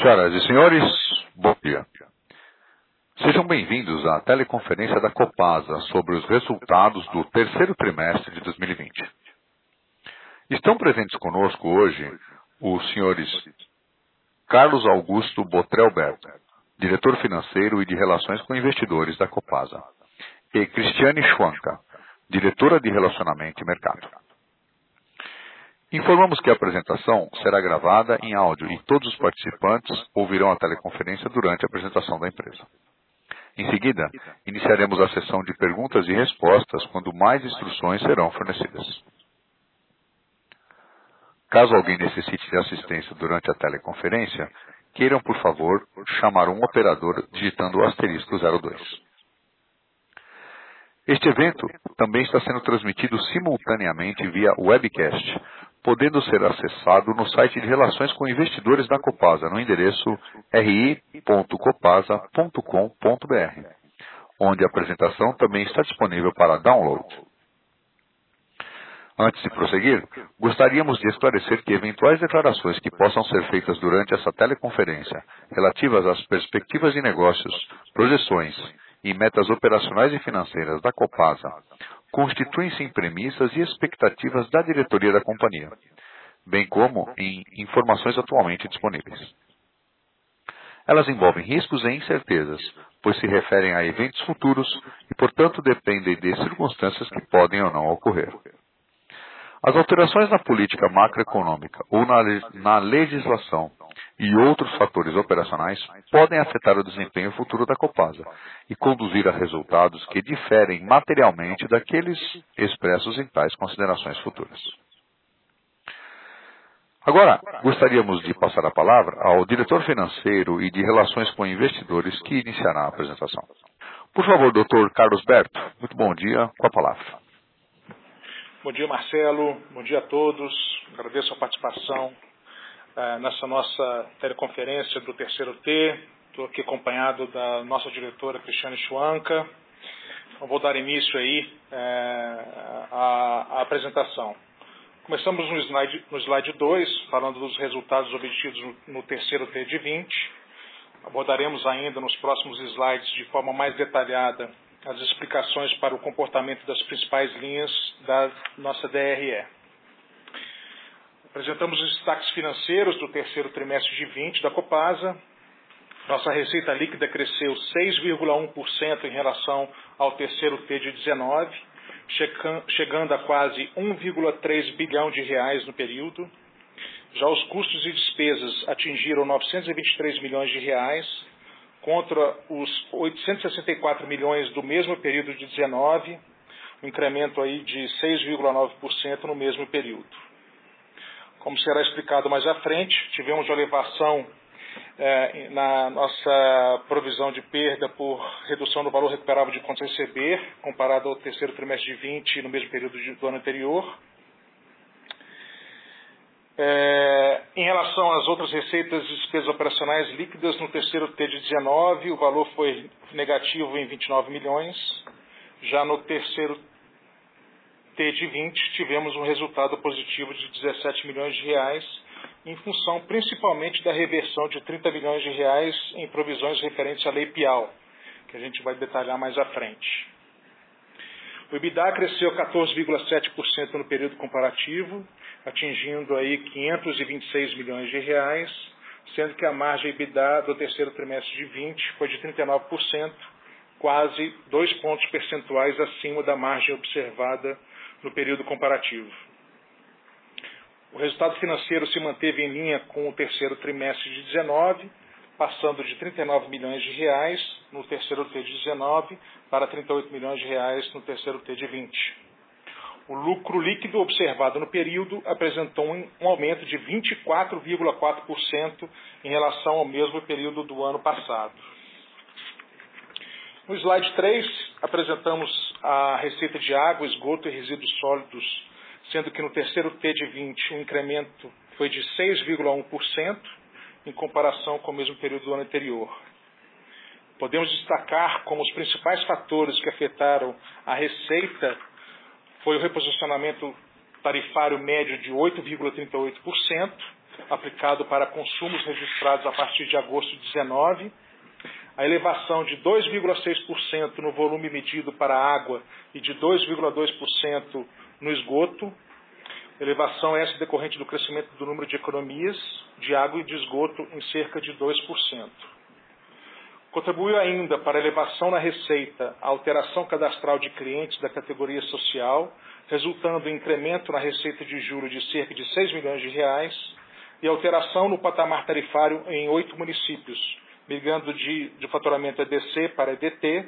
Senhoras e senhores, bom dia. Sejam bem-vindos à teleconferência da Copasa sobre os resultados do terceiro trimestre de 2020. Estão presentes conosco hoje os senhores Carlos Augusto Botrelberto, diretor financeiro e de relações com investidores da Copasa, e Cristiane Schwanka, diretora de relacionamento e mercado. Informamos que a apresentação será gravada em áudio e todos os participantes ouvirão a teleconferência durante a apresentação da empresa. Em seguida, iniciaremos a sessão de perguntas e respostas quando mais instruções serão fornecidas. Caso alguém necessite de assistência durante a teleconferência, queiram, por favor, chamar um operador digitando o asterisco 02. Este evento também está sendo transmitido simultaneamente via webcast, podendo ser acessado no site de Relações com Investidores da Copasa, no endereço ri.copasa.com.br, onde a apresentação também está disponível para download. Antes de prosseguir, gostaríamos de esclarecer que eventuais declarações que possam ser feitas durante essa teleconferência relativas às perspectivas de negócios, projeções e metas operacionais e financeiras da Copasa constituem-se em premissas e expectativas da diretoria da companhia, bem como em informações atualmente disponíveis. Elas envolvem riscos e incertezas, pois se referem a eventos futuros e, portanto, dependem de circunstâncias que podem ou não ocorrer. As alterações na política macroeconômica ou na, na legislação e outros fatores operacionais podem afetar o desempenho futuro da Copasa e conduzir a resultados que diferem materialmente daqueles expressos em tais considerações futuras. Agora, gostaríamos de passar a palavra ao diretor financeiro e de relações com investidores que iniciará a apresentação. Por favor, doutor Carlos Berto, muito bom dia, com a palavra. Bom dia, Marcelo. Bom dia a todos. Agradeço a participação uh, nessa nossa teleconferência do terceiro T. Estou aqui acompanhado da nossa diretora Cristiane Schwanka. Então, vou dar início aí uh, à, à, apresentação. Começamos no slide, no slide 2, falando dos resultados obtidos no, no terceiro T de 20. Abordaremos ainda nos próximos slides de forma mais detalhada as explicações para o comportamento das principais linhas da nossa DRE. Apresentamos os destaques financeiros do terceiro trimestre de 20 da Copasa. Nossa receita líquida cresceu 6,1% em relação ao terceiro T de 19, chegando a quase 1,3 bilhão de reais no período. Já os custos e despesas atingiram 923 milhões de reais, contra os 864 milhões do mesmo período de 19, um incremento aí de 6,9% no mesmo período. Como será explicado mais à frente, tivemos uma elevação é, na nossa provisão de perda por redução do valor recuperável de contas a receber, comparado ao terceiro trimestre de 20 no mesmo período do ano anterior. É, em relação às outras receitas e despesas operacionais líquidas, no terceiro T de 19, o valor foi negativo em 29 milhões. Já no terceiro T de 20, tivemos um resultado positivo de 17 milhões de reais, em função principalmente da reversão de 30 milhões de reais em provisões referentes à lei Pial, que a gente vai detalhar mais à frente. O EBITDA cresceu 14,7% no período comparativo, atingindo aí 526 milhões de reais, sendo que a margem EBITDA do terceiro trimestre de 20 foi de 39%, quase dois pontos percentuais acima da margem observada no período comparativo. O resultado financeiro se manteve em linha com o terceiro trimestre de 19, passando de 39 milhões de reais no terceiro T de 19 para 38 milhões de reais no terceiro T de 20. O lucro líquido observado no período apresentou um aumento de 24,4% em relação ao mesmo período do ano passado. No slide 3, apresentamos a receita de água, esgoto e resíduos sólidos, sendo que no terceiro T de 20 o incremento foi de 6,1% em comparação com o mesmo período do ano anterior. Podemos destacar como os principais fatores que afetaram a receita foi o reposicionamento tarifário médio de 8,38%, aplicado para consumos registrados a partir de agosto de 19, a elevação de 2,6% no volume medido para água e de 2,2% no esgoto, elevação essa decorrente do crescimento do número de economias de água e de esgoto em cerca de 2%. Contribuiu ainda para a elevação na receita a alteração cadastral de clientes da categoria social, resultando em incremento na receita de juros de cerca de 6 milhões de reais e alteração no patamar tarifário em oito municípios, migrando de, de faturamento EDC para EDT,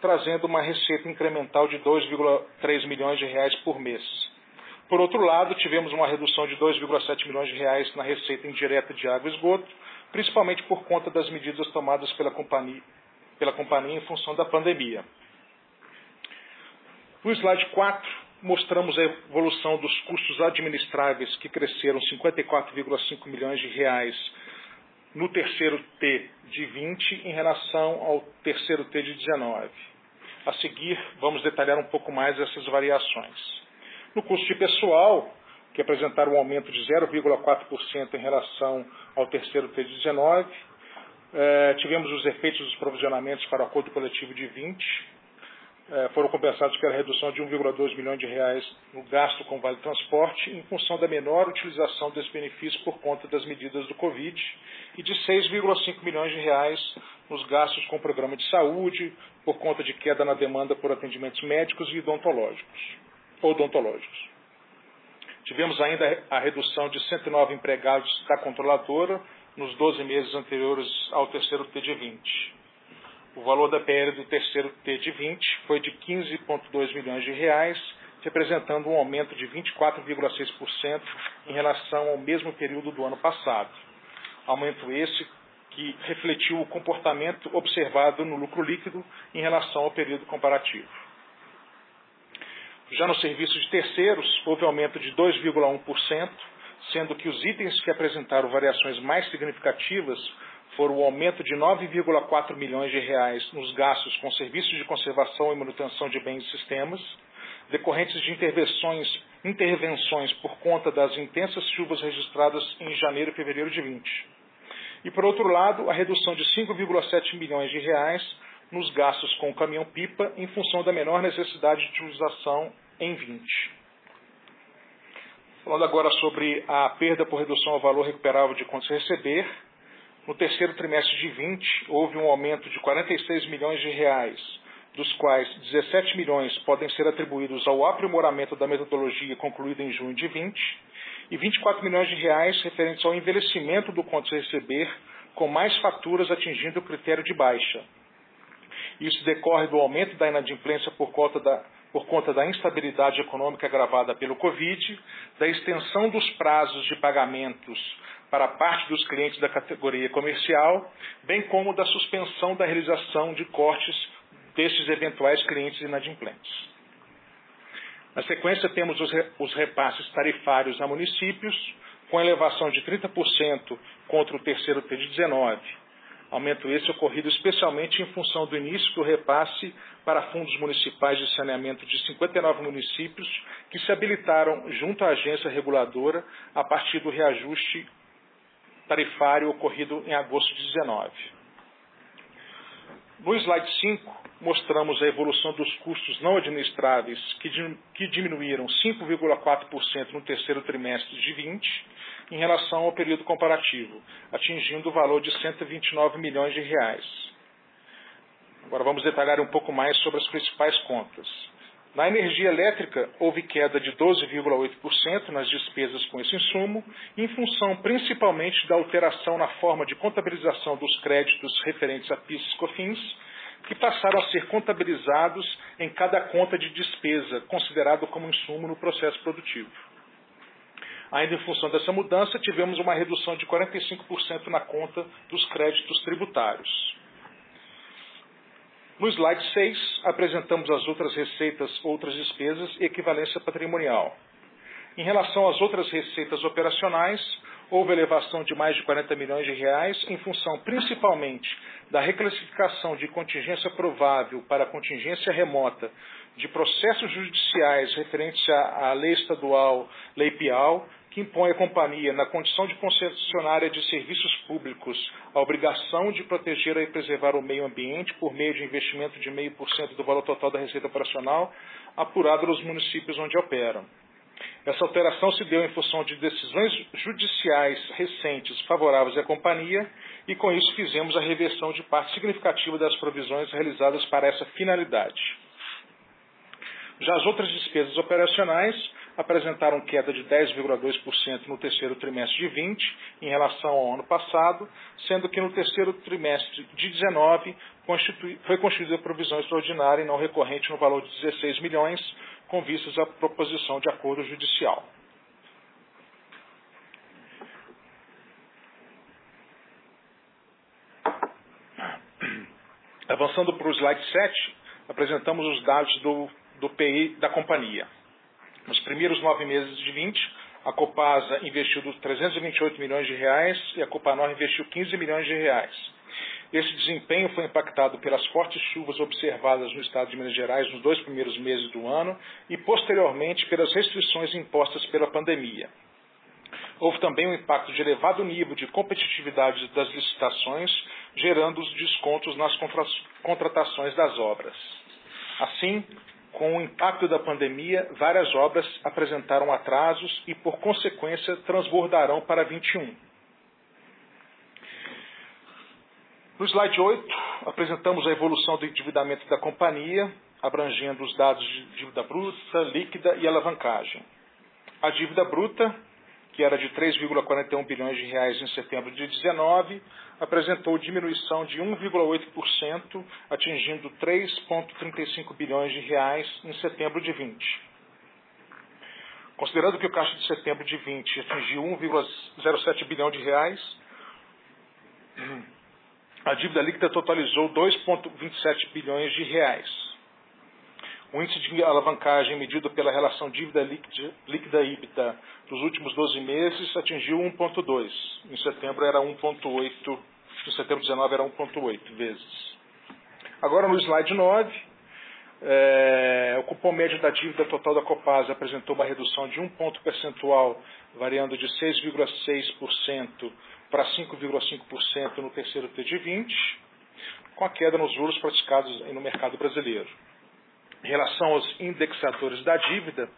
trazendo uma receita incremental de 2,3 milhões de reais por mês. Por outro lado, tivemos uma redução de 2,7 milhões de reais na receita indireta de água e esgoto, principalmente por conta das medidas tomadas pela companhia, pela companhia em função da pandemia. No slide 4, mostramos a evolução dos custos administráveis, que cresceram 54,5 milhões de reais no terceiro T de 20 em relação ao terceiro T de 19. A seguir, vamos detalhar um pouco mais essas variações. No custo de pessoal, que apresentaram um aumento de 0,4% em relação ao terceiro T de 19. É, tivemos os efeitos dos provisionamentos para o acordo coletivo de 20. É, foram compensados pela redução de 1,2 milhões de reais no gasto com vale transporte, em função da menor utilização desse benefício por conta das medidas do Covid, e de 6,5 milhões de reais nos gastos com o programa de saúde, por conta de queda na demanda por atendimentos médicos e odontológicos. odontológicos. Tivemos ainda a redução de 109 empregados da controladora nos 12 meses anteriores ao terceiro T de 20. O valor da PL do terceiro T de 20 foi de 15,2 milhões de reais, representando um aumento de 24,6% em relação ao mesmo período do ano passado. Aumento esse que refletiu o comportamento observado no lucro líquido em relação ao período comparativo. Já no serviço de terceiros, houve aumento de 2,1%, sendo que os itens que apresentaram variações mais significativas foram o aumento de 9,4 milhões de reais nos gastos com serviços de conservação e manutenção de bens e sistemas, decorrentes de intervenções, intervenções por conta das intensas chuvas registradas em janeiro e fevereiro de 20. E, por outro lado, a redução de 5,7 milhões de reais nos gastos com o caminhão-pipa em função da menor necessidade de utilização em 20. Falando agora sobre a perda por redução ao valor recuperável de contas a receber, no terceiro trimestre de 20 houve um aumento de 46 milhões de reais, dos quais 17 milhões podem ser atribuídos ao aprimoramento da metodologia concluída em junho de 20 e 24 milhões de reais referentes ao envelhecimento do contas a receber, com mais faturas atingindo o critério de baixa. Isso decorre do aumento da inadimplência por conta da por conta da instabilidade econômica agravada pelo Covid, da extensão dos prazos de pagamentos para parte dos clientes da categoria comercial, bem como da suspensão da realização de cortes desses eventuais clientes inadimplentes. Na sequência, temos os repasses tarifários a municípios, com elevação de 30% contra o terceiro T de 19, Aumento esse ocorrido especialmente em função do início do repasse para fundos municipais de saneamento de 59 municípios que se habilitaram junto à agência reguladora a partir do reajuste tarifário ocorrido em agosto de 19. No slide 5, mostramos a evolução dos custos não administráveis, que, diminuíram 5,4% no terceiro trimestre de 20 em relação ao período comparativo, atingindo o valor de 129 milhões de reais. Agora vamos detalhar um pouco mais sobre as principais contas. Na energia elétrica, houve queda de 12,8% nas despesas com esse insumo, em função principalmente da alteração na forma de contabilização dos créditos referentes a PIS e COFINS, que passaram a ser contabilizados em cada conta de despesa, considerado como insumo no processo produtivo. Ainda em função dessa mudança, tivemos uma redução de 45% na conta dos créditos tributários. No slide 6, apresentamos as outras receitas, outras despesas e equivalência patrimonial. Em relação às outras receitas operacionais, houve elevação de mais de 40 milhões de reais, em função principalmente da reclassificação de contingência provável para contingência remota de processos judiciais referentes à, lei estadual Lei Pial, que impõe à companhia, na condição de concessionária de serviços públicos, a obrigação de proteger e preservar o meio ambiente por meio de investimento de 0,5% do valor total da receita operacional apurado nos municípios onde operam. Essa alteração se deu em função de decisões judiciais recentes favoráveis à companhia e, com isso, fizemos a reversão de parte significativa das provisões realizadas para essa finalidade. Já as outras despesas operacionais apresentaram queda de 10,2% no terceiro trimestre de 20 em relação ao ano passado, sendo que no terceiro trimestre de 19 foi constituída provisão extraordinária e não recorrente no valor de 16 milhões, com vistas à proposição de acordo judicial. Avançando para o slide 7, apresentamos os dados do, do PI da companhia. Nos primeiros nove meses de 20, a Copasa investiu 328 milhões de reais e a Copanor investiu 15 milhões de reais. Esse desempenho foi impactado pelas fortes chuvas observadas no estado de Minas Gerais nos dois primeiros meses do ano e, posteriormente, pelas restrições impostas pela pandemia. Houve também um impacto de elevado nível de competitividade das licitações, gerando os descontos nas contratações das obras. Assim, com o impacto da pandemia, várias obras apresentaram atrasos e, por consequência, transbordarão para 21. No slide 8, apresentamos a evolução do endividamento da companhia, abrangendo os dados de dívida bruta, líquida e alavancagem. A dívida bruta, que era de 3,41 bilhões de reais em setembro de 2019, apresentou diminuição de 1,8%, atingindo 3,35 bilhões de reais em setembro de 20. Considerando que o caixa de setembro de 20 atingiu 1,07 bilhão de reais, a dívida líquida totalizou 2,27 bilhões de reais. O índice de alavancagem medido pela relação dívida líquida EBITDA dos últimos 12 meses atingiu 1,2. Em setembro era 1,8. Em setembro de 19 era 1,8 vezes. Agora no slide 9, é, o cupom médio da dívida total da Copasa apresentou uma redução de um ponto percentual, variando de 6,6% para 5,5% no terceiro T de 20, com a queda nos juros praticados no mercado brasileiro. Em relação aos indexadores da dívida,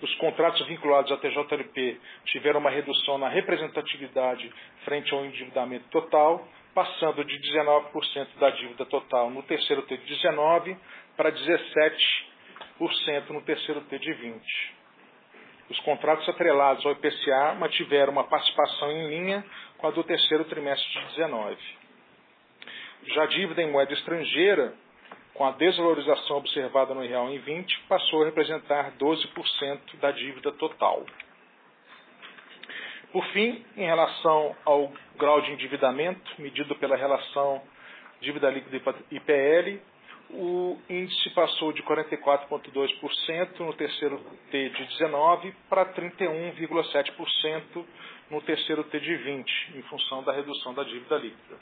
os contratos vinculados à TJLP tiveram uma redução na representatividade frente ao endividamento total, passando de 19% da dívida total no terceiro T de 19 para 17% no terceiro T de 20. Os contratos atrelados ao IPCA mantiveram uma participação em linha com a do terceiro trimestre de 19. Já a dívida em moeda estrangeira, com a desvalorização observada no real em 20, passou a representar 12% da dívida total. Por fim, em relação ao grau de endividamento, medido pela relação dívida líquida IPL, o índice passou de 44,2% no terceiro T de 19 para 31,7% no terceiro T de 20, em função da redução da dívida líquida.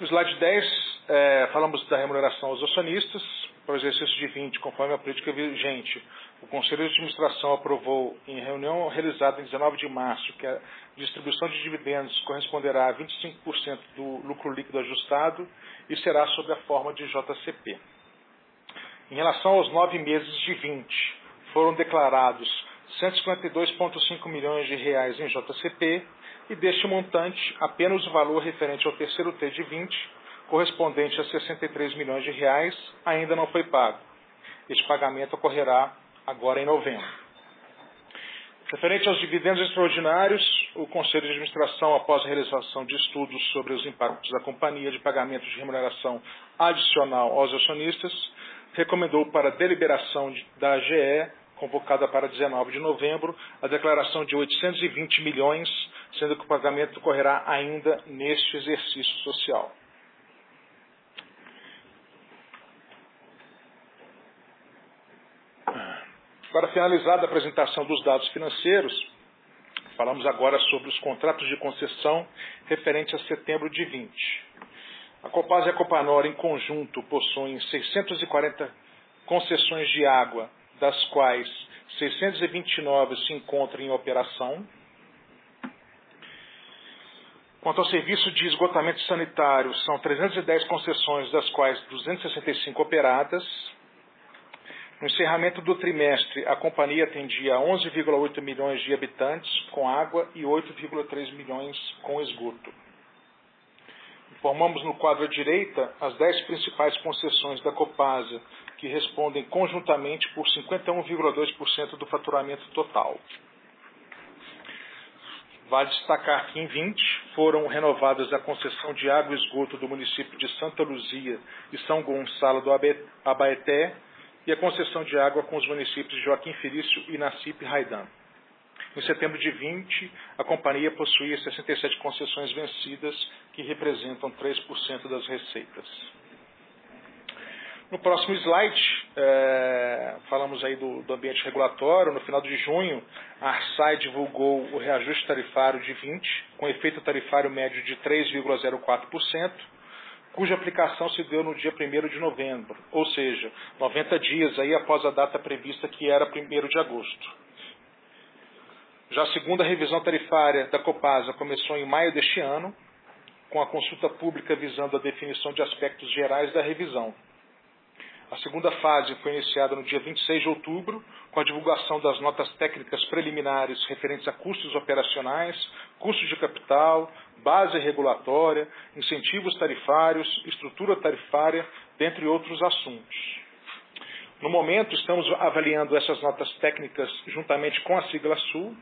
No slide 10, é, falamos da remuneração aos acionistas. Para o exercício de 20, conforme a política vigente, o Conselho de Administração aprovou, em reunião realizada em 19 de março, que a distribuição de dividendos corresponderá a 25% do lucro líquido ajustado e será sob a forma de JCP. Em relação aos nove meses de 20, foram declarados 152,5 milhões de reais em JCP e deste montante, apenas o valor referente ao terceiro T de 20, correspondente a 63 milhões de reais, ainda não foi pago. Este pagamento ocorrerá agora em novembro. Referente aos dividendos extraordinários, o Conselho de Administração, após a realização de estudos sobre os impactos da companhia de pagamento de remuneração adicional aos acionistas, recomendou para deliberação da AGE convocada para 19 de novembro, a declaração de 820 milhões, sendo que o pagamento ocorrerá ainda neste exercício social. Para finalizar a apresentação dos dados financeiros, falamos agora sobre os contratos de concessão referentes a setembro de 20. A Copasa e a Copanor, em conjunto, possuem 640 concessões de água das quais 629 se encontram em operação. Quanto ao serviço de esgotamento sanitário, são 310 concessões, das quais 265 operadas. No encerramento do trimestre, a companhia atendia 11,8 milhões de habitantes com água e 8,3 milhões com esgoto. Formamos no quadro à direita as 10 principais concessões da Copasa, que respondem conjuntamente por 51,2% do faturamento total. Vale destacar que em 20 foram renovadas a concessão de água e esgoto do município de Santa Luzia e São Gonçalo do Abaeté e a concessão de água com os municípios de Joaquim Felício e Nacipe Raidan. Em setembro de 20, a companhia possuía 67 concessões vencidas, que representam 3% das receitas. No próximo slide, é, falamos aí do, do, ambiente regulatório. No final de junho, a Arsai divulgou o reajuste tarifário de 20, com efeito tarifário médio de 3,04%, cuja aplicação se deu no dia 1 de novembro, ou seja, 90 dias aí após a data prevista, que era 1 de agosto. Já a segunda revisão tarifária da Copasa começou em maio deste ano, com a consulta pública visando a definição de aspectos gerais da revisão. A segunda fase foi iniciada no dia 26 de outubro, com a divulgação das notas técnicas preliminares referentes a custos operacionais, custos de capital, base regulatória, incentivos tarifários, estrutura tarifária, dentre outros assuntos. No momento, estamos avaliando essas notas técnicas juntamente com a sigla Sul,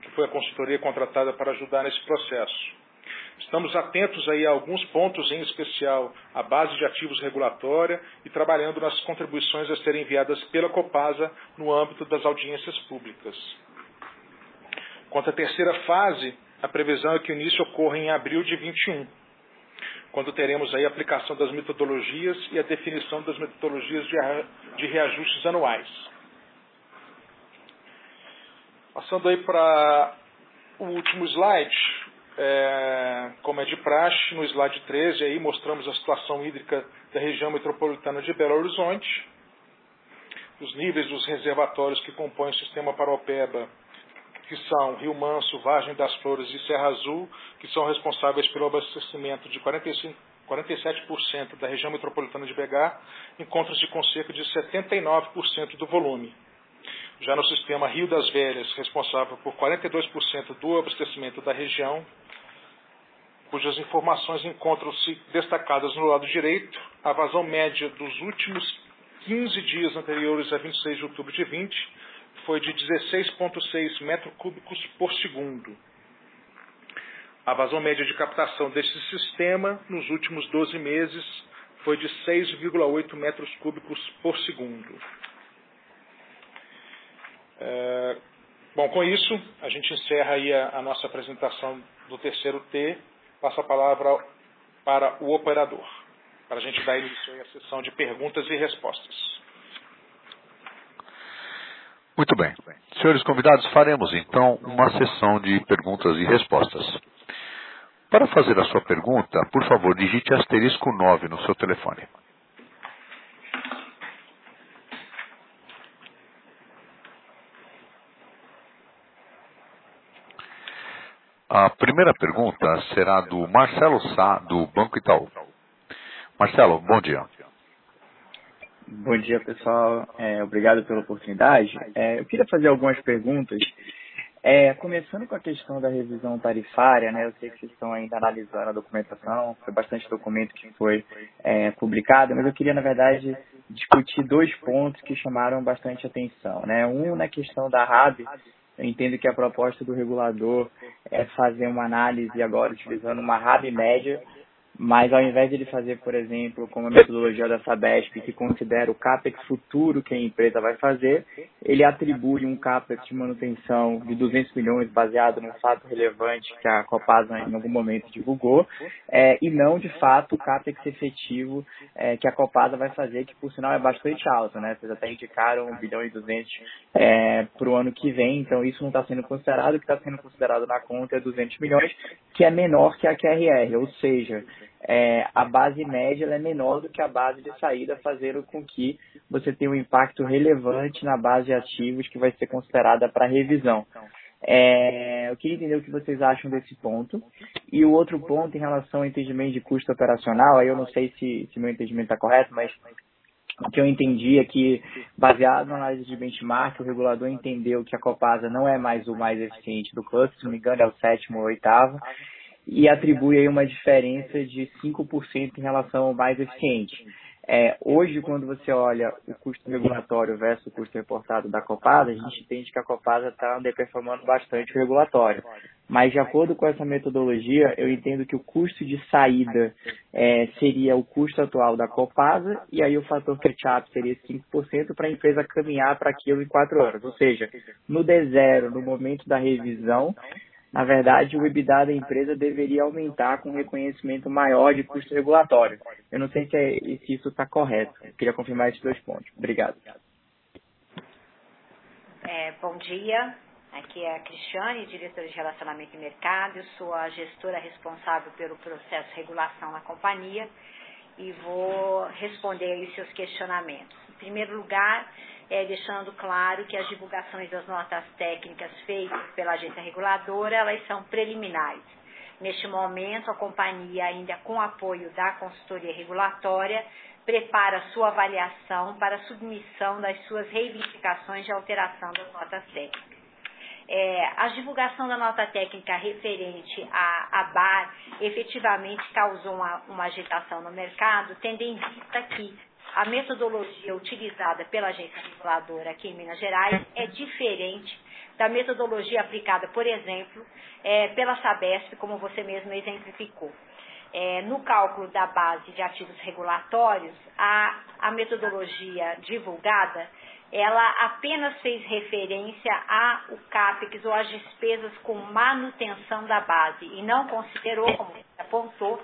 que foi a consultoria contratada para ajudar nesse processo. Estamos atentos aí a alguns pontos, em especial a base de ativos regulatória e trabalhando nas contribuições a serem enviadas pela Copasa no âmbito das audiências públicas. Quanto à terceira fase, a previsão é que o início ocorra em abril de 21, quando teremos aí a aplicação das metodologias e a definição das metodologias de reajustes anuais. Passando aí para o último slide, é, como é de praxe, no slide 13 aí mostramos a situação hídrica da região metropolitana de Belo Horizonte, os níveis dos reservatórios que compõem o sistema Paropeba, que são Rio Manso, Vargem das Flores e Serra Azul, que são responsáveis pelo abastecimento de 45, 47% da região metropolitana de BH, encontram-se com cerca de 79% do volume. Já no sistema Rio das Velhas, responsável por 42% do abastecimento da região, cujas informações encontram-se destacadas no lado direito, a vazão média dos últimos 15 dias anteriores a 26 de outubro de 20 foi de 16,6 metros cúbicos por segundo. A vazão média de captação deste sistema nos últimos 12 meses foi de 6,8 metros cúbicos por segundo. É, bom, com isso, a gente encerra aí a, a nossa apresentação do terceiro T. Passo a palavra para o operador, para a gente dar início à sessão de perguntas e respostas. Muito bem. Senhores convidados, faremos então uma sessão de perguntas e respostas. Para fazer a sua pergunta, por favor, digite asterisco 9 no seu telefone. A primeira pergunta será do Marcelo Sá, do Banco Itaú. Marcelo, bom dia. Bom dia, pessoal. É, obrigado pela oportunidade. É, eu queria fazer algumas perguntas. É, começando com a questão da revisão tarifária, né, eu sei que vocês estão ainda analisando a documentação, foi bastante documento que foi é, publicado, mas eu queria, na verdade, discutir dois pontos que chamaram bastante atenção. Né? Um na questão da RAB, eu entendo que a proposta do regulador é fazer uma análise agora utilizando uma RAB média mas ao invés de ele fazer, por exemplo, como a metodologia da Sabesp, que considera o CAPEX futuro que a empresa vai fazer, ele atribui um CAPEX de manutenção de 200 milhões baseado no fato relevante que a Copasa em algum momento divulgou, é, e não, de fato, o CAPEX efetivo é, que a Copasa vai fazer, que por sinal é bastante alto, né? Vocês até indicaram 1 bilhão e 200 é, para o ano que vem, então isso não está sendo considerado, o que está sendo considerado na conta é 200 milhões, que é menor que a QRR, ou seja, é, a base média é menor do que a base de saída, fazendo com que você tenha um impacto relevante na base de ativos que vai ser considerada para revisão. É, eu queria entender o que vocês acham desse ponto. E o outro ponto em relação ao entendimento de custo operacional, aí eu não sei se, se meu entendimento está correto, mas o que eu entendi é que, baseado na análise de benchmark, o regulador entendeu que a Copasa não é mais o mais eficiente do cluster, se não me engano é o sétimo ou oitavo, e atribui aí uma diferença de 5% em relação ao mais eficiente. É, hoje, quando você olha o custo regulatório versus o custo reportado da Copasa, a gente entende que a Copasa está underperformando bastante o regulatório. Mas, de acordo com essa metodologia, eu entendo que o custo de saída é, seria o custo atual da Copasa e aí o fator catch-up seria 5% para a empresa caminhar para aquilo em quatro anos. Ou seja, no D0, no momento da revisão, na verdade, o EBITDA da empresa deveria aumentar com um reconhecimento maior de custo regulatório. Eu não sei se, é, se isso está correto. Eu queria confirmar esses dois pontos. Obrigado. É, bom dia. Aqui é a Cristiane, diretora de Relacionamento e Mercado. Eu sou a gestora responsável pelo processo de regulação na companhia e vou responder aí seus questionamentos. Em primeiro lugar, é, deixando claro que as divulgações das notas técnicas feitas pela agência reguladora, elas são preliminares. Neste momento, a companhia, ainda com apoio da consultoria regulatória, prepara sua avaliação para submissão das suas reivindicações de alteração das notas técnicas. É, a divulgação da nota técnica referente à, à BAR efetivamente causou uma, uma agitação no mercado, tendo em vista que a metodologia utilizada pela agência reguladora aqui em Minas Gerais é diferente da metodologia aplicada, por exemplo, é, pela Sabesp, como você mesmo exemplificou. É, no cálculo da base de ativos regulatórios, a, a metodologia divulgada, ela apenas fez referência ao CAPEX ou às despesas com manutenção da base e não considerou, como você apontou,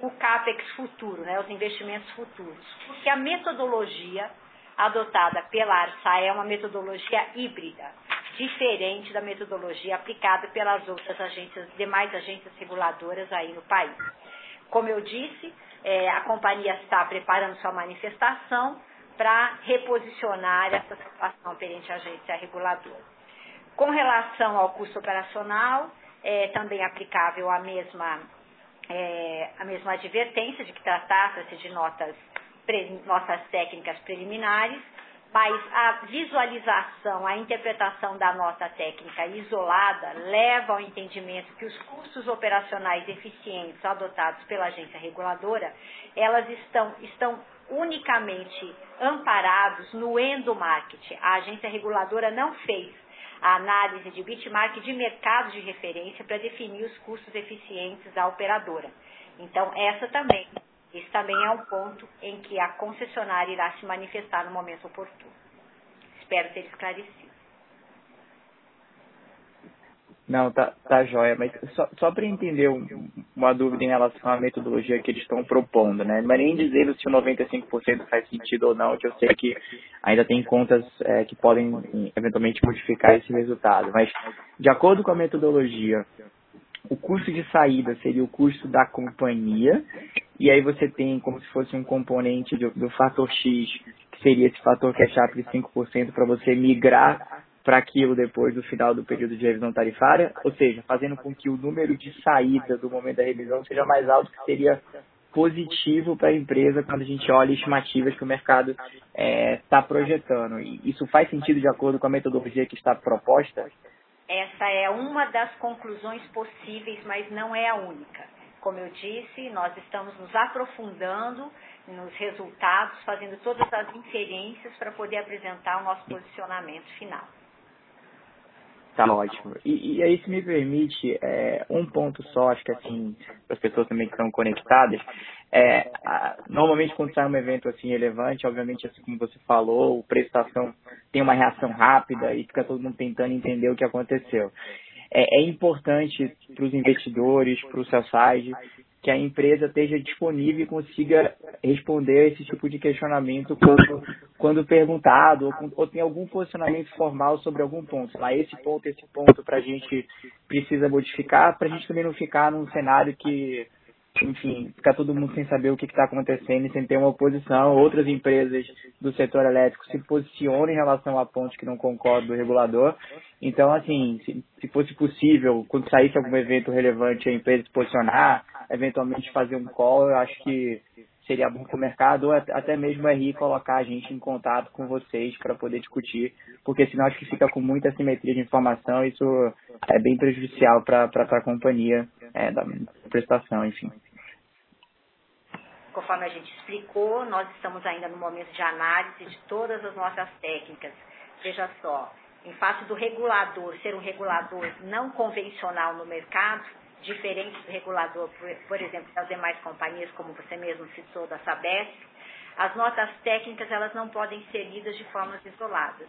o CAPEX futuro, né, os investimentos futuros. Porque a metodologia adotada pela ARSA é uma metodologia híbrida, diferente da metodologia aplicada pelas outras agências, demais agências reguladoras aí no país. Como eu disse, é, a companhia está preparando sua manifestação para reposicionar essa situação perante a agência reguladora. Com relação ao custo operacional, é também aplicável a mesma é, a mesma advertência de que tratasse de notas, pre, notas técnicas preliminares, mas a visualização, a interpretação da nota técnica isolada leva ao entendimento que os custos operacionais eficientes adotados pela agência reguladora, elas estão, estão unicamente amparados no endomarketing. A agência reguladora não fez a análise de bitmark de mercado de referência para definir os custos eficientes da operadora. Então, essa também, esse também é um ponto em que a concessionária irá se manifestar no momento oportuno. Espero ter esclarecido. Não, tá, tá jóia, mas só, só para entender um, uma dúvida em relação à metodologia que eles estão propondo, né? Não é nem dizendo se o 95% faz sentido ou não, que eu sei que ainda tem contas é, que podem eventualmente modificar esse resultado, mas de acordo com a metodologia, o custo de saída seria o custo da companhia, e aí você tem como se fosse um componente do, do fator X, que seria esse fator catch-up de 5% para você migrar para aquilo depois do final do período de revisão tarifária, ou seja, fazendo com que o número de saídas do momento da revisão seja mais alto, que seria positivo para a empresa quando a gente olha estimativas que o mercado está é, tá projetando. E isso faz sentido de acordo com a metodologia que está proposta? Essa é uma das conclusões possíveis, mas não é a única. Como eu disse, nós estamos nos aprofundando nos resultados, fazendo todas as inferências para poder apresentar o nosso posicionamento final. Tá ótimo. E, e aí, se me permite, é, um ponto só, acho que assim, as pessoas também que estão conectadas, é, a, normalmente quando sai um evento assim relevante, obviamente, assim como você falou, o prestação tem uma reação rápida e fica todo mundo tentando entender o que aconteceu. É, é importante para os investidores, para o seu site, que a empresa esteja disponível e consiga responder esse tipo de questionamento quando, quando perguntado, ou, ou, tem algum posicionamento formal sobre algum ponto. Lá, esse ponto, esse ponto, para a gente precisa modificar, para a gente também não ficar num cenário que, enfim, ficar todo mundo sem saber o que está acontecendo e sem ter uma oposição. Outras empresas do setor elétrico se posicionam em relação à ponte que não concorda do regulador. Então, assim, se, se fosse possível, quando saísse algum evento relevante, a empresa se posicionar, eventualmente fazer um call, eu acho que seria bom para o mercado, ou até mesmo a RI colocar a gente em contato com vocês para poder discutir, porque senão acho que fica com muita assimetria de informação, isso é bem prejudicial para a companhia é, da prestação, enfim. Conforme a gente explicou, nós estamos ainda no momento de análise de todas as nossas técnicas. Veja só, em face do regulador ser um regulador não convencional no mercado, diferente do regulador, por, exemplo, das demais companhias, como você mesmo citou, da Sabesp, as notas técnicas elas não podem ser lidas de formas isoladas.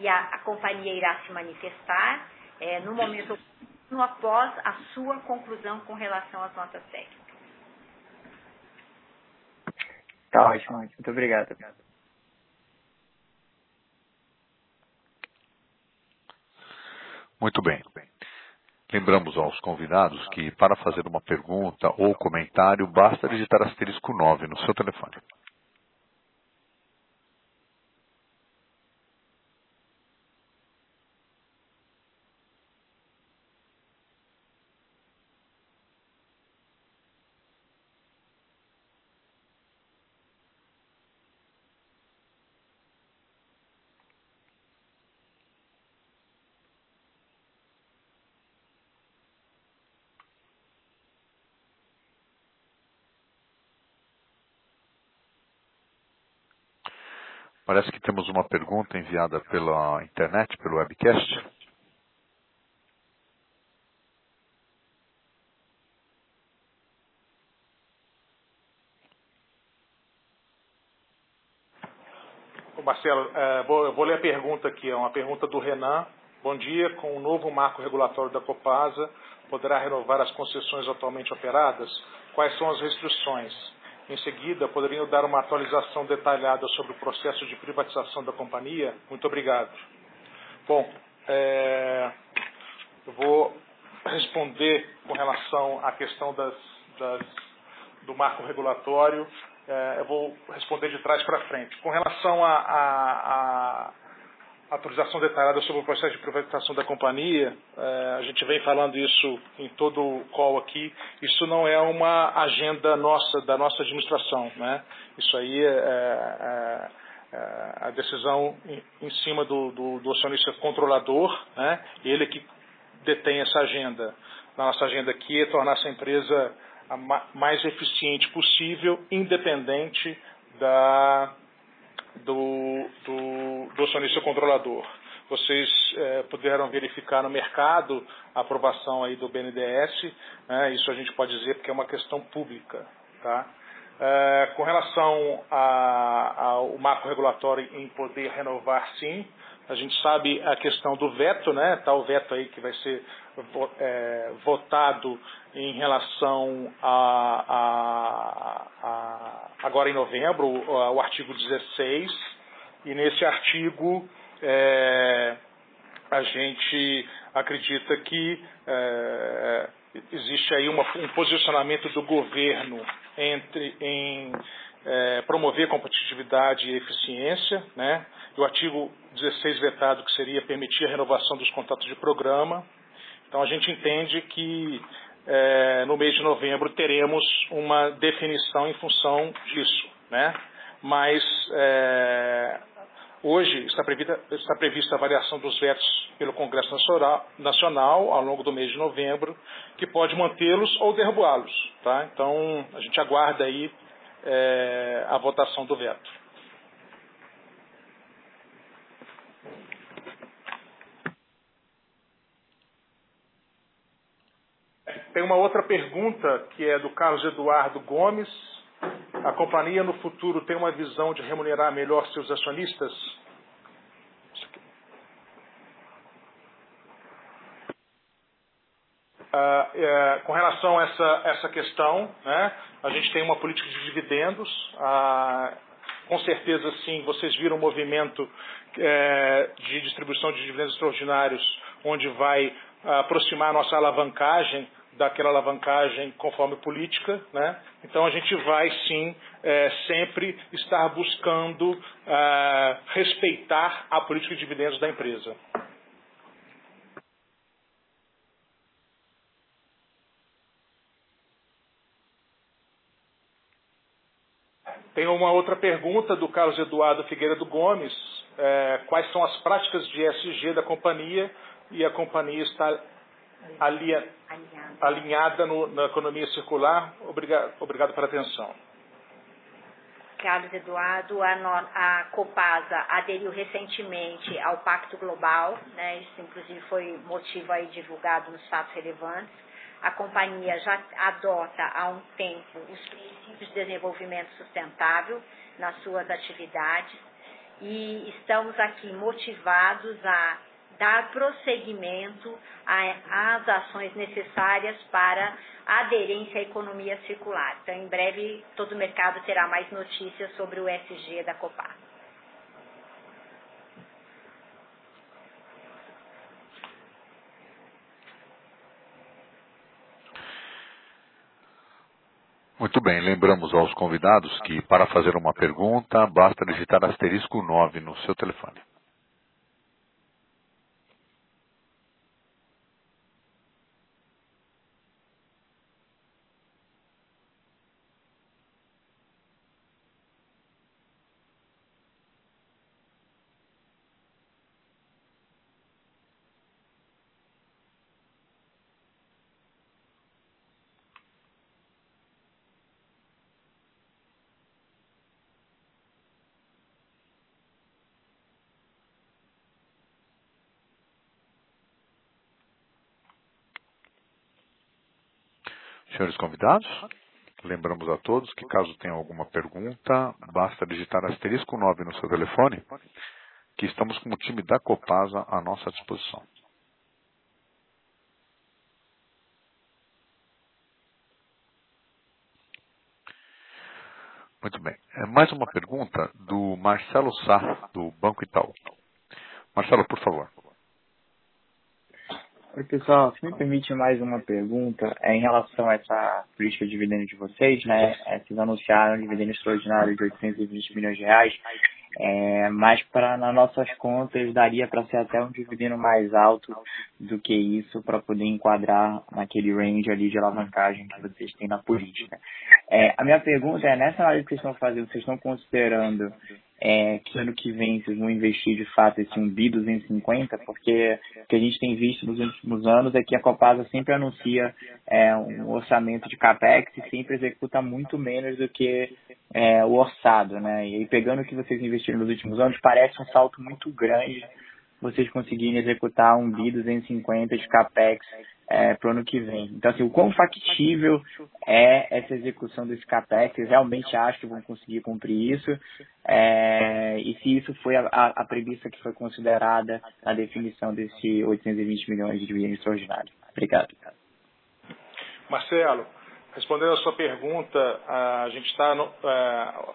E a, a companhia irá se manifestar é, no momento após a sua conclusão com relação às notas técnicas. Tá ótimo, muito obrigado. Muito bem. Lembramos aos convidados que, para fazer uma pergunta ou comentário, basta digitar asterisco 9 no seu telefone. Parece que temos uma pergunta enviada pela internet, pelo webcast. Marcelo, é, vou, vou, ler a pergunta aqui, é uma pergunta do Renan. Bom dia, com o novo marco regulatório da Copasa, poderá renovar as concessões atualmente operadas? Quais são as restrições? Em seguida, poderiam dar uma atualização detalhada sobre o processo de privatização da companhia? Muito obrigado. Bom, é, eu vou responder com relação à questão das, das, do marco regulatório. É, eu vou responder de trás para frente. Com relação a, a, a autorização detalhada sobre o processo de privatização da companhia, é, a gente vem falando isso em todo o call aqui, isso não é uma agenda nossa, da nossa administração. Né? Isso aí é, é, é a decisão em, em cima do, do, do, acionista controlador, né? ele que detém essa agenda. A nossa agenda aqui é tornar essa empresa a mais eficiente possível, independente da do, do, do acionista controlador. Vocês é, puderam verificar no mercado a aprovação aí do BNDES, né, isso a gente pode dizer porque é uma questão pública. Tá? É, com relação ao marco regulatório em poder renovar, sim, a gente sabe a questão do veto, né? Tá o veto aí que vai ser é, votado em relação a, a, a, agora em novembro, o, artigo 16, e nesse artigo é, a gente acredita que é, existe aí uma, um posicionamento do governo entre em é, promover competitividade e eficiência, né? o artigo 16 vetado, que seria permitir a renovação dos contratos de programa. Então, a gente entende que é, no mês de novembro teremos uma definição em função disso. Né? Mas é, hoje está prevista, está prevista a variação dos vetos pelo Congresso Nacional ao longo do mês de novembro, que pode mantê-los ou derrubá-los. Tá? Então, a gente aguarda aí é, a votação do veto. Tem uma outra pergunta que é do Carlos Eduardo Gomes. A companhia no futuro tem uma visão de remunerar melhor seus acionistas? Ah, é, com relação a essa, essa questão, né, a gente tem uma política de dividendos. Ah, com certeza, sim, vocês viram o movimento é, de distribuição de dividendos extraordinários, onde vai aproximar a nossa alavancagem daquela alavancagem conforme política. Né? Então a gente vai sim é, sempre estar buscando é, respeitar a política de dividendos da empresa. Tem uma outra pergunta do Carlos Eduardo Figueira do Gomes. É, quais são as práticas de ESG da companhia? E a companhia está alinha, alinhada no, na economia circular? Obrigado, obrigado pela atenção. Carlos Eduardo, a, no, a, Copasa aderiu recentemente ao Pacto Global, né, isso inclusive foi motivo aí divulgado nos fatos relevantes a companhia já adota há um tempo os princípios de desenvolvimento sustentável nas suas atividades e estamos aqui motivados a dar prosseguimento às ações necessárias para a aderência à economia circular. Então, em breve, todo o mercado terá mais notícias sobre o SG da Copar. Muito bem, lembramos aos convidados que para fazer uma pergunta basta digitar asterisco 9 no seu telefone. Senhores convidados, lembramos a todos que caso tenham alguma pergunta, basta digitar asterisco 9 no seu telefone, que estamos com o time da Copasa à nossa disposição. Muito bem. É mais uma pergunta do Marcelo Sá, do Banco Itaú. Marcelo, por favor. Oi, pessoal. Se me permite mais uma pergunta, é em relação a essa política de dividendo de vocês, né? É, vocês anunciaram um dividendo extraordinário de 820 milhões de reais, é, mas para nas nossas contas daria para ser até um dividendo mais alto do que isso para poder enquadrar naquele range ali de alavancagem que vocês têm na política. É, a minha pergunta é, nessa análise que vocês estão fazendo, vocês estão considerando é, que ano que vem vocês vão investir de fato esse um bi 250, porque o que a gente tem visto nos últimos anos é que a Copasa sempre anuncia é, um orçamento de capex e sempre executa muito menos do que é, o orçado, né? E aí pegando o que vocês investiram nos últimos anos, parece um salto muito grande vocês conseguirem executar um bi 250 de capex é, para o ano que vem. Então, assim, o quão factível é essa execução desse CAPEX? Vocês realmente acham que vão conseguir cumprir isso? É, e se isso foi a, a, premissa que foi considerada na definição desse 820 milhões de dividendo extraordinário? Obrigado. Marcelo, Respondendo a sua pergunta, a gente está é,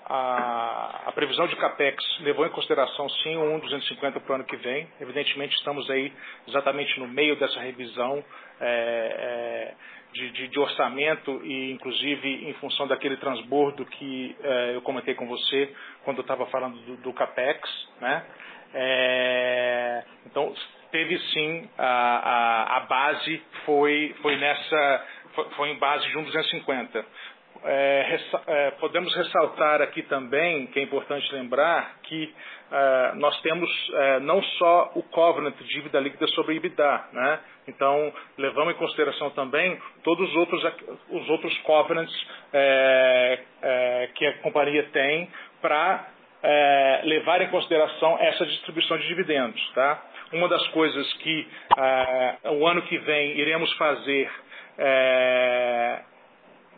a, a, previsão de capex levou em consideração sim o 1,250 para o ano que vem. Evidentemente estamos aí exatamente no meio dessa revisão é, é, de, de, de, orçamento e inclusive em função daquele transbordo que é, eu comentei com você quando eu estava falando do, do capex, né? É, então teve sim a, a, a base foi foi nessa foi em base de 1,250. É, é, podemos ressaltar aqui também, que é importante lembrar, que é, nós temos é, não só o covenant dívida líquida sobre EBITDA, né? então levamos em consideração também todos os outros, os outros covenants é, que a companhia tem para levar em consideração essa distribuição de dividendos. Tá? Uma das coisas que o ano que vem iremos fazer é,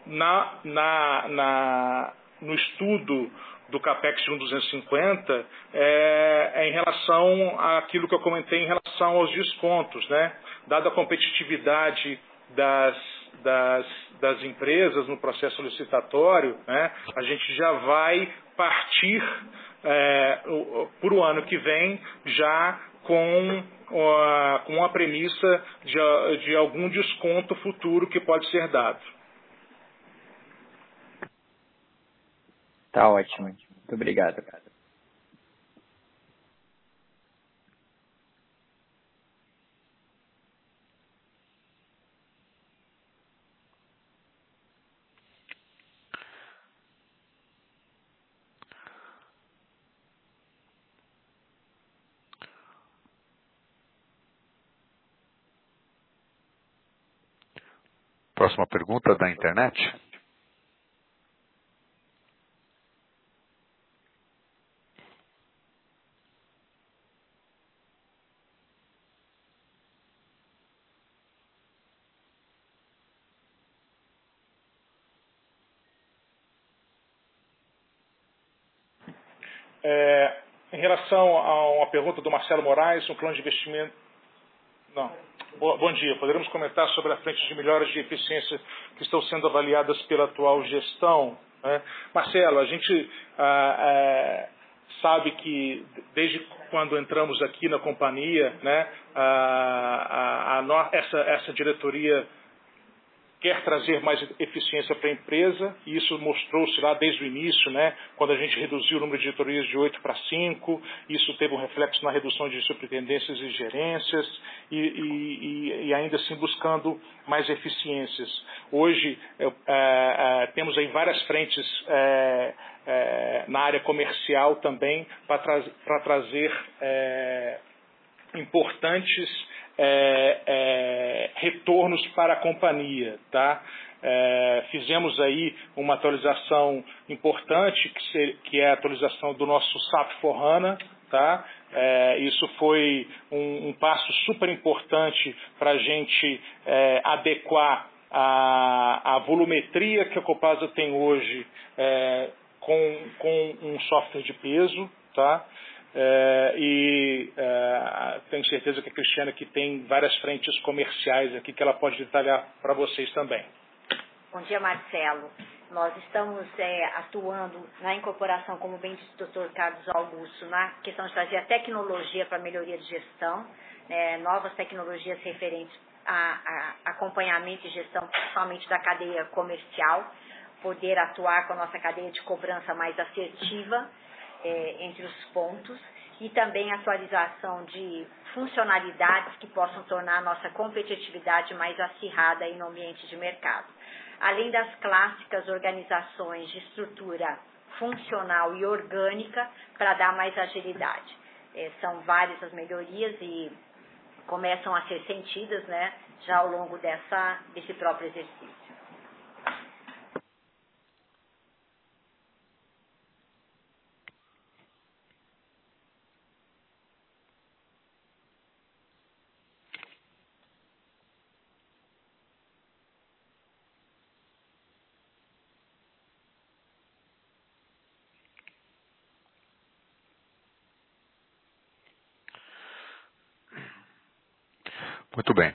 na, na, na, no estudo do CAPEX de 1,250 é, é em relação àquilo que eu comentei em relação aos descontos. Né? Dada a competitividade das, das, das empresas no processo licitatório, né, a gente já vai partir é, para o ano que vem já com uh, com a premissa de, de algum desconto futuro que pode ser dado. Tá ótimo. Muito obrigado. Próxima pergunta da internet. É, em relação a uma pergunta do Marcelo Moraes, um plano de investimento. Não. Bom dia. Poderemos comentar sobre a frente de melhoras de eficiência que estão sendo avaliadas pela atual gestão? Né? Marcelo, a gente ah, é, sabe que desde quando entramos aqui na companhia, né, a, a, a, essa, essa diretoria quer trazer mais eficiência para a empresa, e isso mostrou-se lá desde o início, né, quando a gente reduziu o número de diretorias de 8 para 5, isso teve um reflexo na redução de superintendências e gerências, e, e, e ainda assim buscando mais eficiências. Hoje é, é, temos aí várias frentes é, é na área comercial também para tra trazer é, importantes é, é, retornos para a companhia. Tá? É, fizemos aí uma atualização importante, que, que, é a atualização do nosso SAP for HANA. Tá? É, isso foi um, um, passo super importante para a gente é, adequar a, a, volumetria que a Copasa tem hoje é, com, com um software de peso. Tá? É, e é, tenho certeza que a Cristiana que tem várias frentes comerciais aqui que ela pode detalhar para vocês também. Bom dia, Marcelo. Nós estamos é, atuando na incorporação, como bem disse o Dr. Carlos Augusto, na questão de trazer a tecnologia para melhoria de gestão, né, novas tecnologias referentes a, a acompanhamento e gestão, principalmente da cadeia comercial, poder atuar com a nossa cadeia de cobrança mais assertiva é, entre os pontos e também atualização de funcionalidades que possam tornar a nossa competitividade mais acirrada no ambiente de mercado. Além das clássicas organizações de estrutura funcional e orgânica para dar mais agilidade. É, são várias as melhorias e começam a ser sentidas né, já ao longo dessa, desse próprio exercício. Muito bem.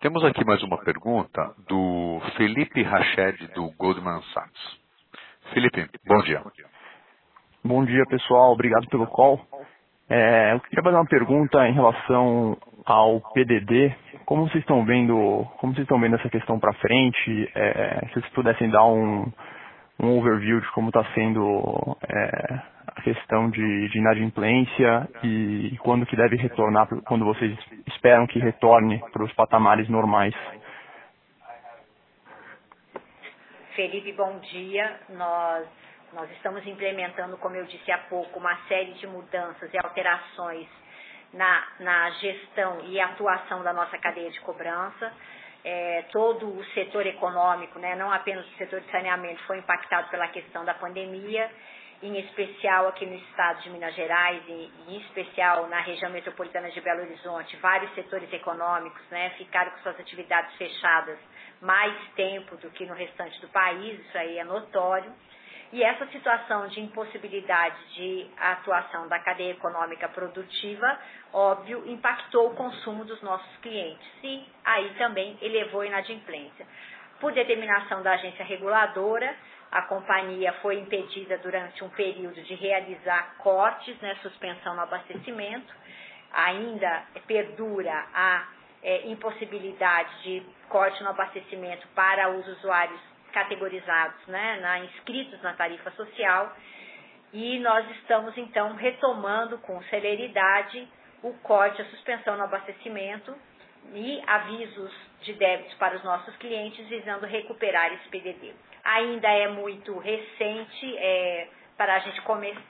Temos aqui mais uma pergunta do Felipe Rached, do Goldman Sachs. Felipe, bom dia. Bom dia, pessoal. Obrigado pelo call. É, eu queria fazer uma pergunta em relação ao PDD. Como vocês estão vendo, como vocês estão vendo essa questão para frente? É, se vocês pudessem dar um, um overview de como está sendo é, a questão de, de inadimplência e quando que deve retornar, quando vocês esperam que retorne para os patamares normais. Felipe, bom dia. Nós, nós estamos implementando, como eu disse há pouco, uma série de mudanças e alterações na, na gestão e atuação da nossa cadeia de cobrança. É, todo o setor econômico, né, não apenas o setor de saneamento, foi impactado pela questão da pandemia em especial aqui no estado de Minas Gerais e em especial na região metropolitana de Belo Horizonte, vários setores econômicos né, ficaram com suas atividades fechadas mais tempo do que no restante do país, isso aí é notório. E essa situação de impossibilidade de atuação da cadeia econômica produtiva, óbvio, impactou o consumo dos nossos clientes e aí também elevou a inadimplência. Por determinação da agência reguladora, a companhia foi impedida durante um período de realizar cortes, né, suspensão no abastecimento, ainda perdura a é, impossibilidade de corte no abastecimento para os usuários categorizados, né, na, inscritos na tarifa social, e nós estamos então retomando com celeridade o corte, a suspensão no abastecimento e avisos de débitos para os nossos clientes visando recuperar esse PDD. Ainda é muito recente é, para a gente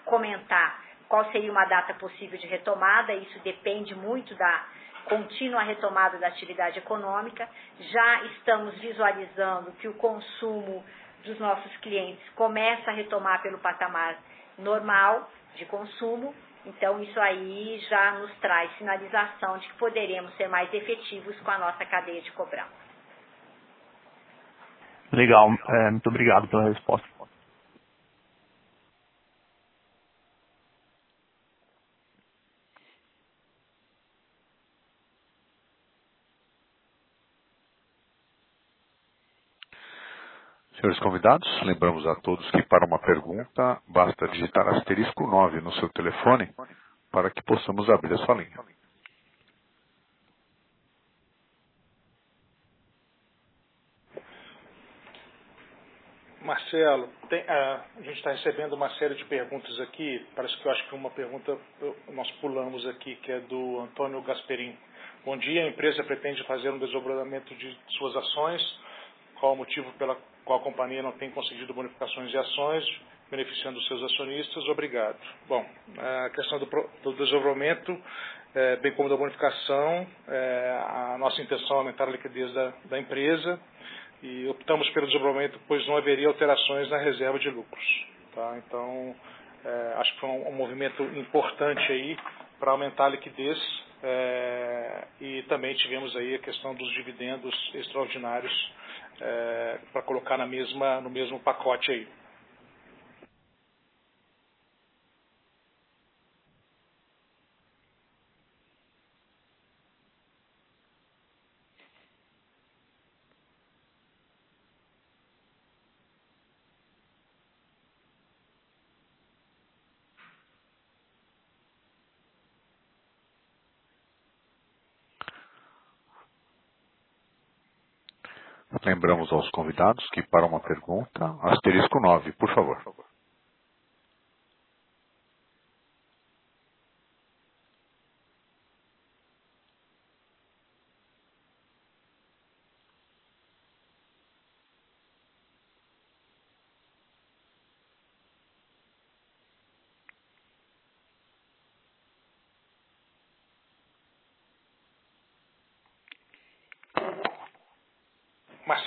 comentar qual seria uma data possível de retomada, isso depende muito da contínua retomada da atividade econômica. Já estamos visualizando que o consumo dos nossos clientes começa a retomar pelo patamar normal de consumo. Então, isso aí já nos traz sinalização de que poderemos ser mais efetivos com a nossa cadeia de cobrança. Legal, é, muito obrigado pela resposta. Senhores convidados, lembramos a todos que para uma pergunta basta digitar asterisco 9 no seu telefone para que possamos abrir a sua linha. Marcelo, tem, a, a gente está recebendo uma série de perguntas aqui. Parece que eu acho que uma pergunta nós pulamos aqui, que é do Antônio Gasperin. Bom dia, a empresa pretende fazer um desdobramento de suas ações. Qual o motivo pela qual a companhia não tem concedido bonificações de ações, beneficiando os seus acionistas? Obrigado. Bom, a questão do, do desdobramento, é, bem como da bonificação, é, a nossa intenção é aumentar a liquidez da, da empresa e optamos pelo desdobramento, pois não haveria alterações na reserva de lucros. Tá? Então, é, acho que foi um, um, movimento importante aí para aumentar a liquidez é, e também tivemos aí a questão dos dividendos extraordinários é, para colocar na mesma, no mesmo pacote aí. Lembramos aos convidados que para uma pergunta, asterisco 9, por favor.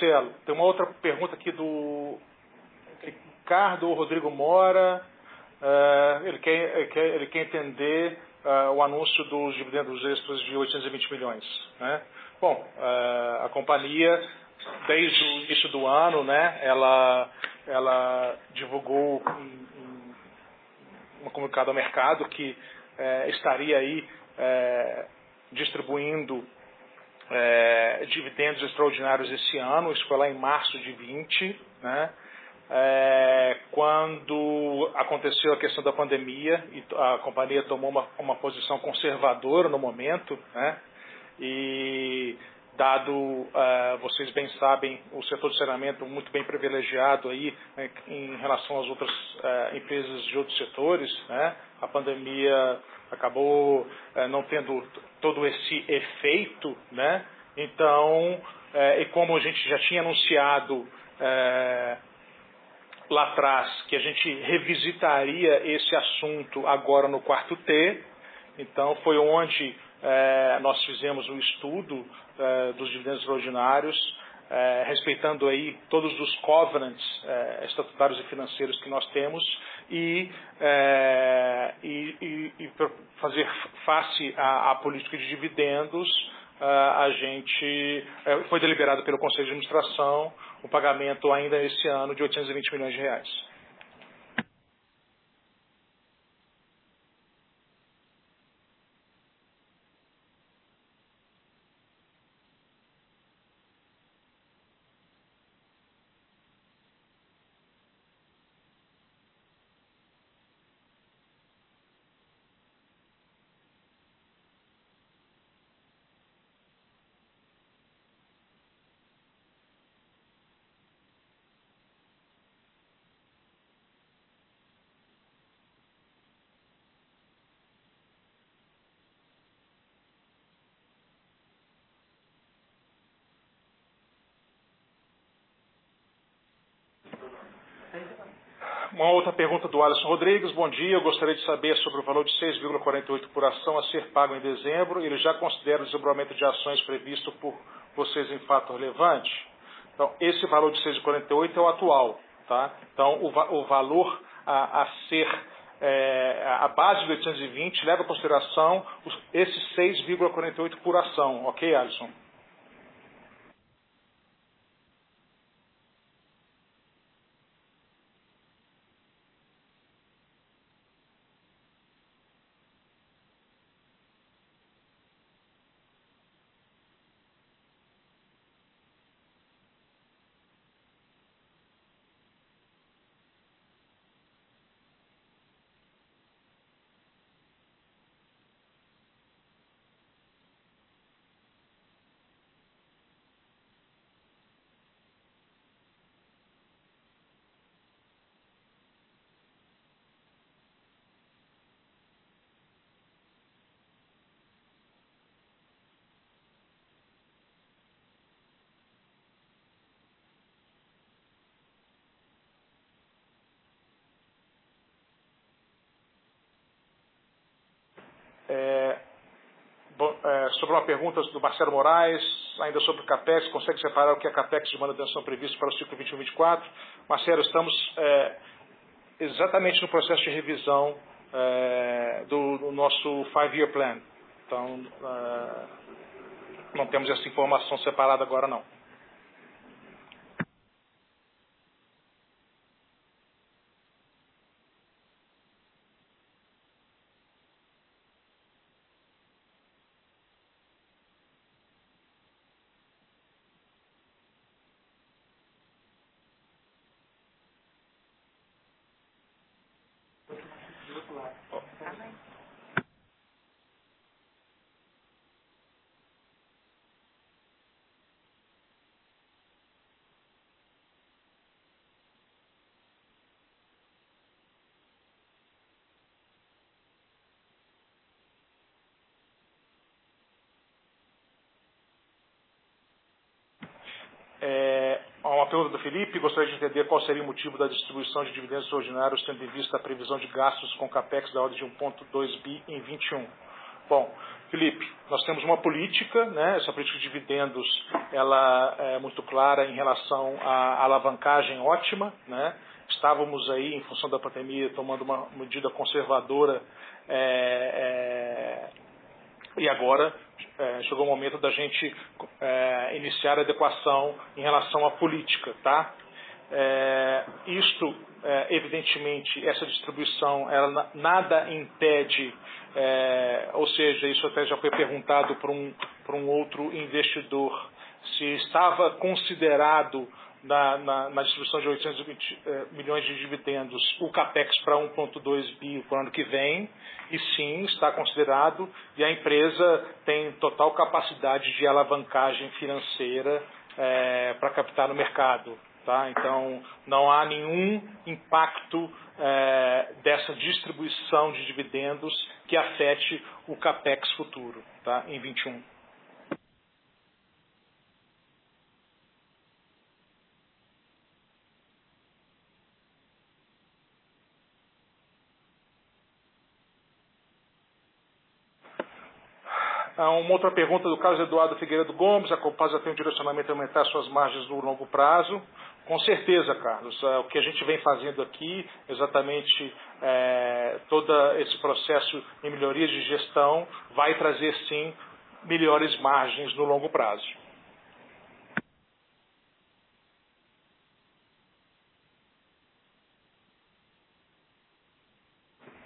Marcelo, tem uma outra pergunta aqui do Ricardo Rodrigo Mora. Uh, ele, quer, ele, quer, ele, quer, entender uh, o anúncio dos dividendos extras de 820 milhões. Né? Bom, uh, a companhia, desde o início do ano, né, ela, ela divulgou um, um, um comunicado ao mercado que estaria aí distribuindo é, dividendos extraordinários esse ano, isso foi lá em março de 20, né? É, quando aconteceu a questão da pandemia e a companhia tomou uma, uma posição conservadora no momento, né? E dado, uh, vocês bem sabem, o setor de saneamento muito bem privilegiado aí né, em relação às outras uh, empresas de outros setores, né? A pandemia acabou uh, não tendo todo esse efeito, né? Então, e como a gente já tinha anunciado lá atrás que a gente revisitaria esse assunto agora no quarto T, então foi onde é, nós fizemos um estudo é, dos dividendos extraordinários, é, respeitando aí todos os covenants é, estatutários e financeiros que nós temos e, é, e, e, e fazer face à, à, política de dividendos, a gente foi deliberado pelo Conselho de Administração o pagamento ainda esse ano de 820 milhões de reais. Uma outra pergunta do Alisson Rodrigues. Bom dia, eu gostaria de saber sobre o valor de 6,48 por ação a ser pago em dezembro. Ele já considera o desdobramento de ações previsto por vocês em fato relevante? Então, esse valor de 6,48 é o atual. Tá? Então, o, o valor a, a ser é, a base do 820 leva em consideração os, esses 6,48 por ação, ok, Alisson? É, é, sobre uma pergunta do Marcelo Moraes, ainda sobre o CAPEX, consegue separar o que é CAPEX de manutenção previsto para o ciclo 21-24? Marcelo, estamos é, exatamente no processo de revisão é, do, do, nosso five-year plan. Então, é, não temos essa informação separada agora não. É, uma pergunta do Felipe, gostaria de entender qual seria o motivo da distribuição de dividendos ordinários, tendo em vista a previsão de gastos com capex da ordem de 1,2 bi em 21. Bom, Felipe, nós temos uma política, né, essa política de dividendos ela é muito clara em relação à alavancagem ótima. Né, estávamos aí, em função da pandemia, tomando uma medida conservadora é, é, e agora é, chegou o momento da gente é, iniciar a adequação em relação à política. Tá? É, isto, é, evidentemente, essa distribuição, ela nada impede, é, ou seja, isso até já foi perguntado por um, por um outro investidor, se estava considerado na, na, na, distribuição de 820 eh, milhões de dividendos o capex para 1,2 bi para o ano que vem, e sim, está considerado, e a empresa tem total capacidade de alavancagem financeira eh, para captar no mercado. Tá? Então, não há nenhum impacto eh, dessa distribuição de dividendos que afete o capex futuro tá? em 21. Uma outra pergunta do Carlos Eduardo Figueiredo Gomes, a Copasa tem um direcionamento a aumentar suas margens no longo prazo. Com certeza, Carlos. É, o que a gente vem fazendo aqui, exatamente é, todo esse processo de melhorias de gestão, vai trazer sim melhores margens no longo prazo.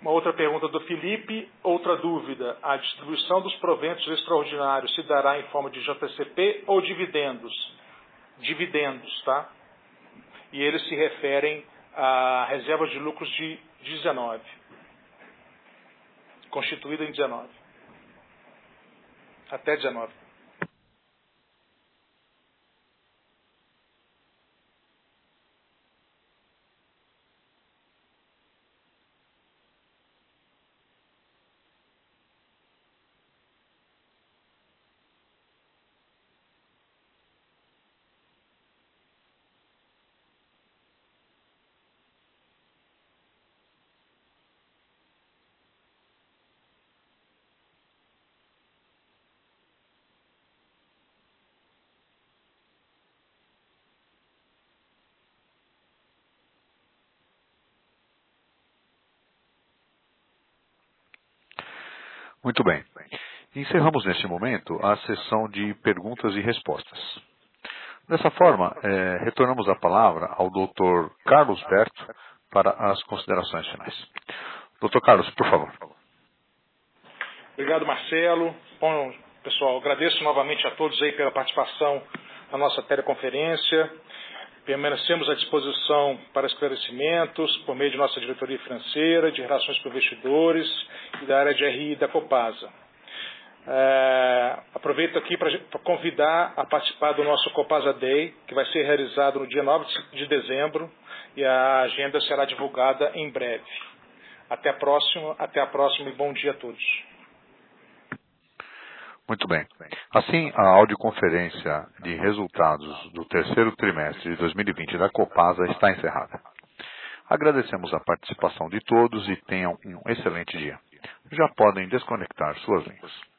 Uma outra pergunta do Felipe, outra dúvida. A distribuição dos proventos extraordinários se dará em forma de JCP ou dividendos? Dividendos, tá? E eles se referem à reserva de lucros de 19, constituída em 19. Até 19. Muito bem. Encerramos neste momento a sessão de perguntas e respostas. Dessa forma, é, retornamos a palavra ao Dr. Carlos Berto para as considerações finais. Dr. Carlos, por favor. Obrigado, Marcelo. Bom, pessoal, agradeço novamente a todos aí pela participação na nossa teleconferência. Permanecemos à disposição para esclarecimentos por meio de nossa diretoria financeira, de relações com investidores e da área de RI da Copasa. É, aproveito aqui para convidar a participar do nosso Copasa Day, que vai ser realizado no dia 9 de dezembro e a agenda será divulgada em breve. Até a próxima, até a próxima e bom dia a todos. Muito bem. Assim, a audioconferência de resultados do terceiro trimestre de 2020 da Copasa está encerrada. Agradecemos a participação de todos e tenham um excelente dia. Já podem desconectar suas linhas.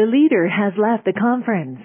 The leader has left the conference.